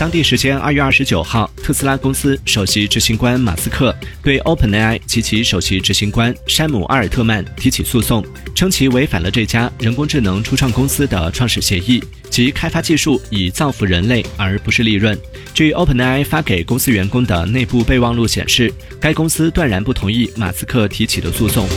当地时间二月二十九号，特斯拉公司首席执行官马斯克对 OpenAI 及其首席执行官山姆·阿尔特曼提起诉讼，称其违反了这家人工智能初创公司的创始协议，即开发技术以造福人类而不是利润。据 OpenAI 发给公司员工的内部备忘录显示，该公司断然不同意马斯克提起的诉讼。